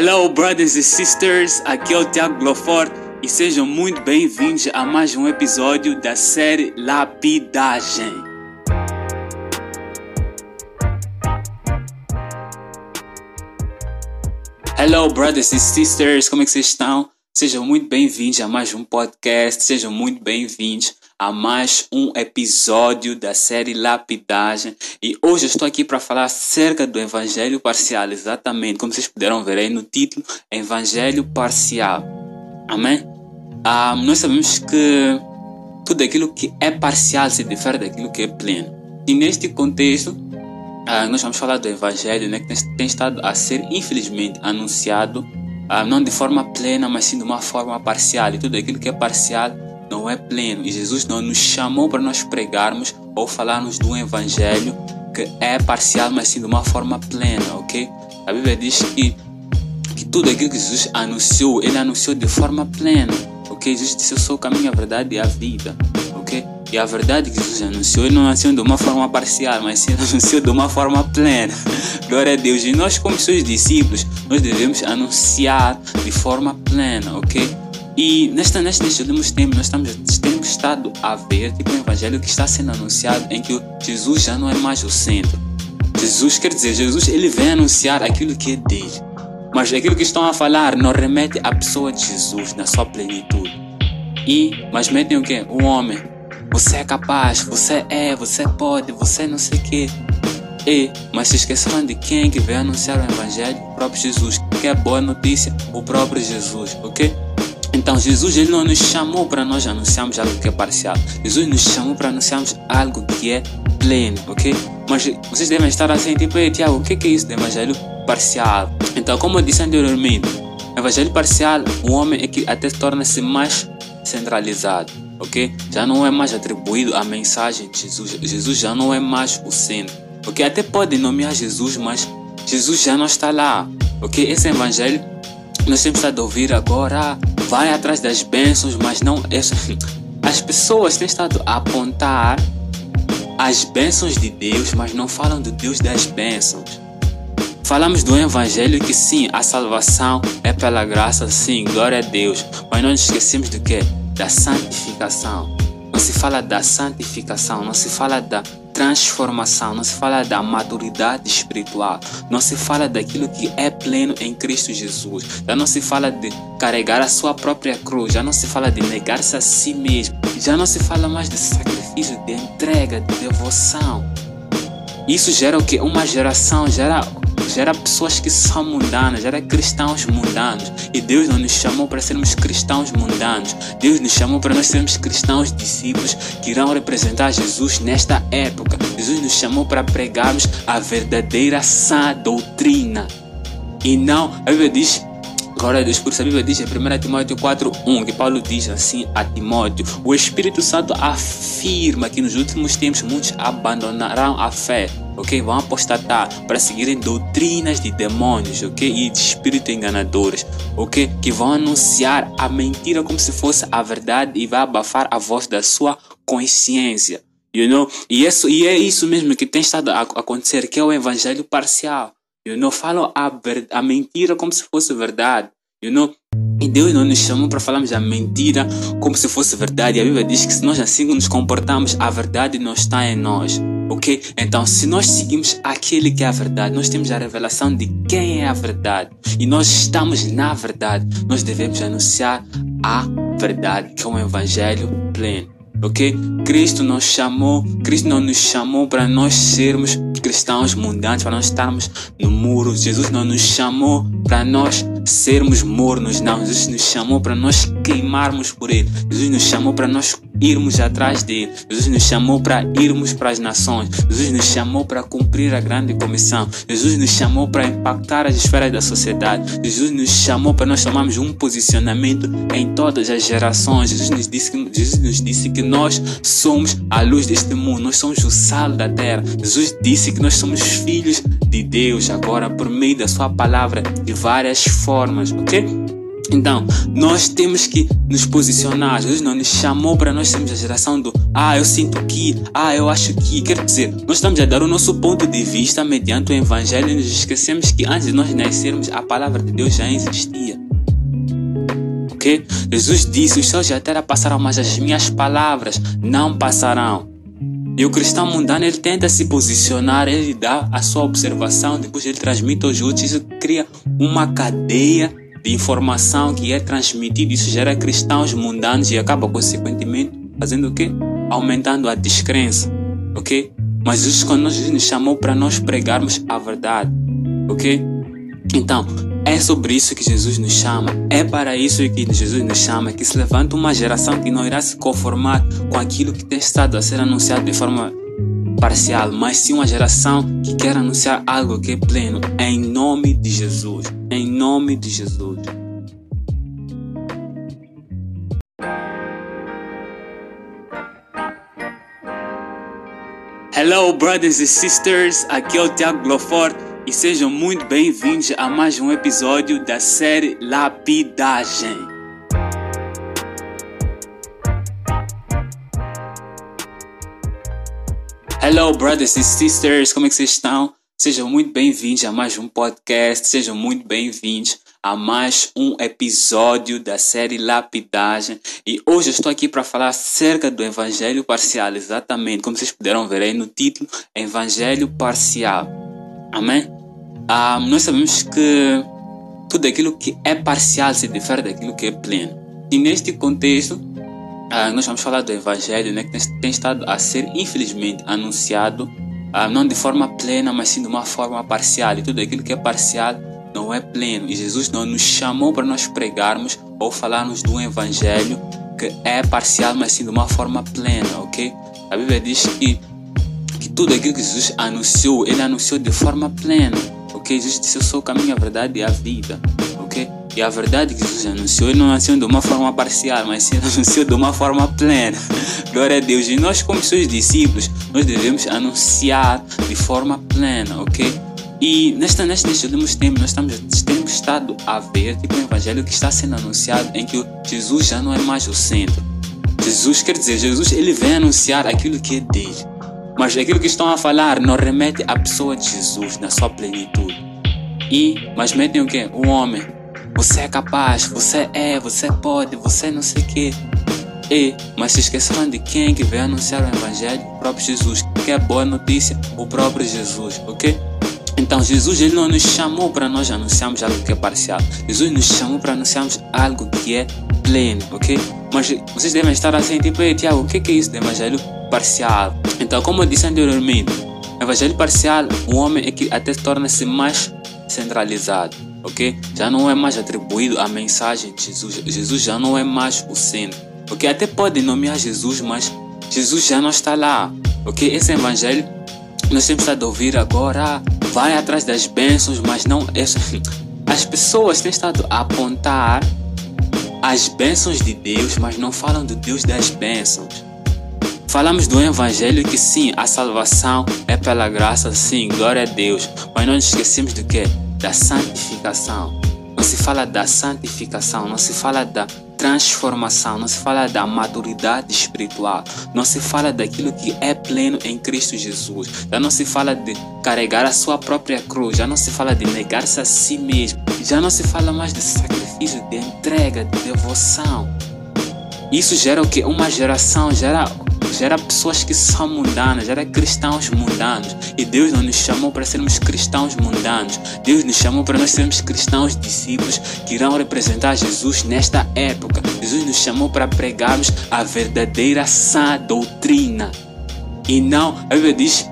Hello, brothers e sisters. Aqui é o Tiago Glofort e sejam muito bem-vindos a mais um episódio da série Lapidagem. Hello, brothers e sisters. Como é que vocês estão? Sejam muito bem-vindos a mais um podcast. Sejam muito bem-vindos a mais um episódio da série Lapidagem. E hoje estou aqui para falar acerca do Evangelho Parcial, exatamente como vocês puderam ver aí no título, Evangelho Parcial. Amém? Ah, nós sabemos que tudo aquilo que é parcial se difere daquilo que é pleno. E neste contexto, ah, nós vamos falar do Evangelho né, que tem estado a ser, infelizmente, anunciado ah, não de forma plena, mas sim de uma forma parcial. E tudo aquilo que é parcial não é pleno. E Jesus não nos chamou para nós pregarmos ou falarmos do evangelho que é parcial, mas sim de uma forma plena, ok? A Bíblia diz que, que tudo aquilo que Jesus anunciou, ele anunciou de forma plena, ok? Jesus disse: Eu sou o caminho, a verdade e a vida, ok? E a verdade que Jesus anunciou, ele não anunciou de uma forma parcial, mas sim anunciou de uma forma plena. Glória a Deus. E nós, como seus discípulos, nós devemos anunciar de forma plena, ok? E nesta, nestes últimos tempos, nós estamos, temos estado a ver tipo, um evangelho que está sendo anunciado em que Jesus já não é mais o centro. Jesus, quer dizer, Jesus ele vem anunciar aquilo que é dele. Mas aquilo que estão a falar não remete à pessoa de Jesus na sua plenitude. E, mas metem o quê? O homem. Você é capaz, você é, você pode, você não sei o quê. E, mas se esqueceram de quem que veio anunciar o Evangelho? O próprio Jesus. Que é boa notícia? O próprio Jesus, ok? Então Jesus ele não nos chamou para nós anunciarmos algo que é parcial. Jesus nos chamou para anunciarmos algo que é pleno, ok? Mas vocês devem estar assim, tipo, Tiago, o que é isso de evangelho parcial? Então, como eu disse anteriormente, evangelho parcial, o homem é que até torna-se mais centralizado, ok? Já não é mais atribuído a mensagem de Jesus. Jesus já não é mais o centro, ok? Até pode nomear Jesus, mas Jesus já não está lá, ok? Esse evangelho nós temos estado a ouvir agora, vai atrás das bênçãos, mas não. As pessoas têm estado a apontar as bênçãos de Deus, mas não falam do Deus das bênçãos. Falamos do Evangelho que sim, a salvação é pela graça, sim, glória a Deus. Mas não nos esquecemos do que? Da santificação. Não se fala da santificação, não se fala da transformação, não se fala da maturidade espiritual, não se fala daquilo que é pleno em Cristo Jesus, já não se fala de carregar a sua própria cruz, já não se fala de negar-se a si mesmo, já não se fala mais de sacrifício, de entrega, de devoção. Isso gera o que? Uma geração, gera gera pessoas que são mundanas, gera cristãos mundanos. E Deus não nos chamou para sermos cristãos mundanos. Deus nos chamou para nós sermos cristãos discípulos que irão representar Jesus nesta época. Jesus nos chamou para pregarmos a verdadeira sã doutrina. E não, a Bíblia diz Glória a Deus, por isso a Bíblia diz em 1 Timóteo 4:1 que Paulo diz assim a Timóteo: O Espírito Santo afirma que nos últimos tempos muitos abandonarão a fé, ok? Vão apostatar para seguirem doutrinas de demônios, ok? E de espíritos enganadores, ok? Que vão anunciar a mentira como se fosse a verdade e vai abafar a voz da sua consciência. You know? e, isso, e é isso mesmo que tem estado a acontecer, que é o evangelho parcial. You know, falam a, a mentira como se fosse verdade. You know? E Deus não nos chamou para falarmos a mentira como se fosse verdade. A Bíblia diz que se nós assim nos comportamos, a verdade não está em nós. Ok? Então, se nós seguimos aquele que é a verdade, nós temos a revelação de quem é a verdade. E nós estamos na verdade. Nós devemos anunciar a verdade, que é um evangelho pleno ok? Cristo nos chamou, Cristo não nos chamou para nós sermos cristãos mundanos, para nós estarmos no muro. Jesus não nos chamou para nós sermos mornos, não. Jesus nos chamou para nós queimarmos por Ele. Jesus nos chamou para nós irmos atrás dele. Jesus nos chamou para irmos para as nações. Jesus nos chamou para cumprir a grande comissão. Jesus nos chamou para impactar as esferas da sociedade. Jesus nos chamou para nós tomarmos um posicionamento em todas as gerações. Jesus nos disse que, Jesus nos disse que nós somos a luz deste mundo. Nós somos o sal da terra. Jesus disse que nós somos filhos de Deus agora por meio da sua palavra de várias formas, ok? Então, nós temos que nos posicionar. Jesus não nos chamou para nós sermos a geração do ah, eu sinto que, ah, eu acho que. Quer dizer, nós estamos a dar o nosso ponto de vista mediante o Evangelho e nos esquecemos que antes de nós nascermos, a palavra de Deus já existia. Ok? Jesus disse: Os céus e a passarão, mas as minhas palavras não passarão. E o cristão mundano ele tenta se posicionar, ele dá a sua observação, depois ele transmite aos outros. Isso cria uma cadeia de informação que é transmitida. Isso gera cristãos mundanos e acaba, consequentemente, fazendo o quê? Aumentando a descrença. Ok? Mas Jesus, quando Jesus nos chamou para nós pregarmos a verdade. Ok? Então, é sobre isso que Jesus nos chama. É para isso que Jesus nos chama. Que se levanta uma geração que não irá se conformar com aquilo que tem estado a ser anunciado de forma parcial, mas sim uma geração que quer anunciar algo que é pleno. Em nome de Jesus. Em nome de Jesus. Hello, brothers e sisters. Aqui é o Tiago Glofort e sejam muito bem-vindos a mais um episódio da série Lapidagem. Hello, brothers e sisters, como é que vocês estão? Sejam muito bem-vindos a mais um podcast, sejam muito bem-vindos a mais um episódio da série Lapidagem. E hoje eu estou aqui para falar acerca do Evangelho Parcial, exatamente como vocês puderam ver aí no título, Evangelho Parcial. Amém? Ah, nós sabemos que tudo aquilo que é parcial se difere daquilo que é pleno. E neste contexto, ah, nós vamos falar do Evangelho, né, que tem, tem estado a ser, infelizmente, anunciado ah, não de forma plena, mas sim de uma forma parcial. E tudo aquilo que é parcial não é pleno. E Jesus não nos chamou para nós pregarmos ou falarmos do Evangelho que é parcial, mas sim de uma forma plena, ok? A Bíblia diz que, que tudo aquilo que Jesus anunciou, ele anunciou de forma plena, ok? Jesus disse: Eu sou o caminho, a verdade e a vida, E a verdade que Jesus anunciou, não anunciou de uma forma parcial, mas sim anunciou de uma forma plena. Glória a Deus. E nós, como seus discípulos, nós devemos anunciar de forma plena, ok? E nesta, nestes últimos tempos, nós estamos, temos estado a ver tipo, um evangelho que está sendo anunciado em que Jesus já não é mais o centro. Jesus, quer dizer, Jesus ele vem anunciar aquilo que é dele. Mas aquilo que estão a falar não remete à pessoa de Jesus na sua plenitude. E, mas metem o quê? O homem você é capaz, você é, você pode, você não sei o quê. E, mas se esqueceram de quem que veio anunciar o Evangelho? O próprio Jesus. Que é boa notícia? O próprio Jesus, ok? Então Jesus ele não nos chamou para nós anunciarmos algo que é parcial. Jesus nos chamou para anunciarmos algo que é pleno, ok? Mas vocês devem estar assim, tipo, Tiago, o que é isso de evangelho parcial? Então, como eu disse anteriormente, evangelho parcial, o homem é que até torna-se mais centralizado ok? Já não é mais atribuído a mensagem de Jesus. Jesus já não é mais o centro, ok? Até pode nomear Jesus, mas Jesus já não está lá, ok? Esse evangelho nós temos estado a ouvir agora, vai atrás das bênçãos, mas não as pessoas têm estado a apontar as bênçãos de Deus, mas não falam do Deus das bênçãos. Falamos do Evangelho que sim, a salvação é pela graça, sim, glória a Deus. Mas não nos esquecemos do que? Da santificação. Não se fala da santificação, não se fala da transformação, não se fala da maturidade espiritual, não se fala daquilo que é pleno em Cristo Jesus, já não se fala de carregar a sua própria cruz, já não se fala de negar-se a si mesmo, já não se fala mais de sacrifício, de entrega, de devoção. Isso gera o que? Uma geração, gera gera pessoas que são mundanas, gera cristãos mundanos. E Deus não nos chamou para sermos cristãos mundanos. Deus nos chamou para nós sermos cristãos discípulos que irão representar Jesus nesta época. Jesus nos chamou para pregarmos a verdadeira sã doutrina. E não, a Bíblia diz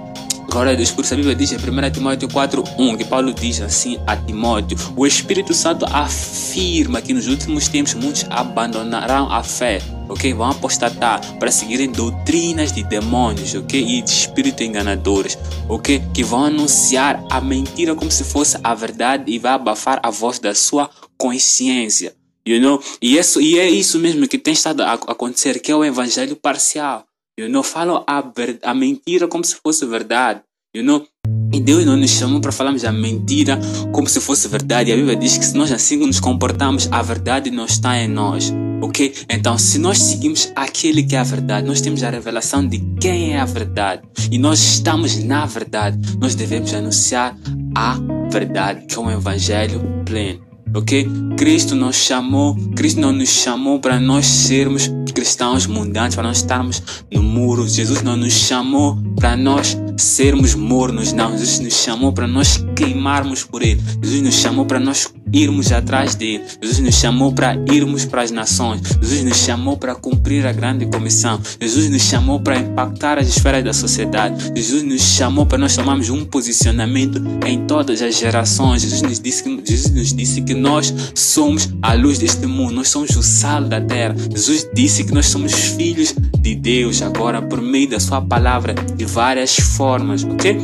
Glória a Deus, por isso a Bíblia diz em 1 Timóteo 4:1 que Paulo diz assim a Timóteo: O Espírito Santo afirma que nos últimos tempos muitos abandonarão a fé, ok? Vão apostatar para seguirem doutrinas de demônios, ok? E de espíritos enganadores, ok? Que vão anunciar a mentira como se fosse a verdade e vai abafar a voz da sua consciência. You know? e, isso, e é isso mesmo que tem estado a acontecer, que é o evangelho parcial. You know, falam a, a mentira como se fosse verdade. You know, E Deus não nos chamou para falarmos a mentira como se fosse verdade. A Bíblia diz que se nós assim nos comportamos, a verdade não está em nós. Ok? Então, se nós seguimos aquele que é a verdade, nós temos a revelação de quem é a verdade e nós estamos na verdade, nós devemos anunciar a verdade, que é um evangelho pleno. Ok? Cristo nos chamou, Cristo não nos chamou para nós sermos cristãos mundanos, para nós estarmos no muro. Jesus não nos chamou para nós sermos mornos, não. Jesus nos chamou para nós queimarmos por Ele. Jesus nos chamou para nós irmos atrás dele. Jesus nos chamou para irmos para as nações. Jesus nos chamou para cumprir a grande comissão. Jesus nos chamou para impactar as esferas da sociedade. Jesus nos chamou para nós tomarmos um posicionamento em todas as gerações. Jesus nos disse que, Jesus nos disse que nós somos a luz deste mundo. Nós somos o sal da terra. Jesus disse que nós somos filhos de Deus agora por meio da sua palavra de várias formas, ok?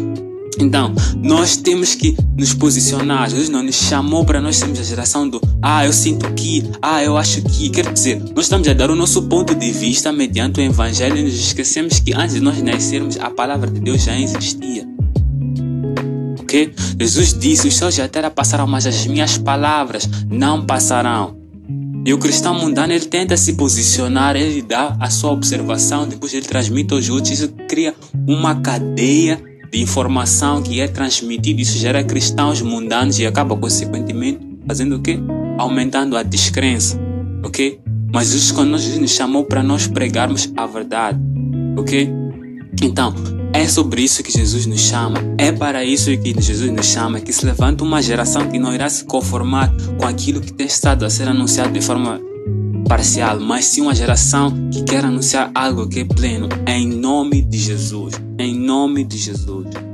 Então, nós temos que nos posicionar. Jesus não nos chamou para nós sermos a geração do ah, eu sinto que, ah, eu acho que. Quer dizer, nós estamos a dar o nosso ponto de vista mediante o Evangelho e nos esquecemos que antes de nós nascermos, a palavra de Deus já existia. Ok? Jesus disse: Os céus e a terra passarão, mas as minhas palavras não passarão. E o cristão mundano ele tenta se posicionar, ele dá a sua observação, depois ele transmite aos outros. Isso cria uma cadeia de informação que é transmitida, isso gera cristãos mundanos e acaba consequentemente fazendo o quê? Aumentando a descrença, ok? Mas Jesus, quando nos chamou para nós pregarmos a verdade, ok? Então, é sobre isso que Jesus nos chama, é para isso que Jesus nos chama, que se levanta uma geração que não irá se conformar com aquilo que tem estado a ser anunciado de forma parcial, mas sim uma geração que quer anunciar algo que é pleno, em nome de Jesus. Em nome de Jesus.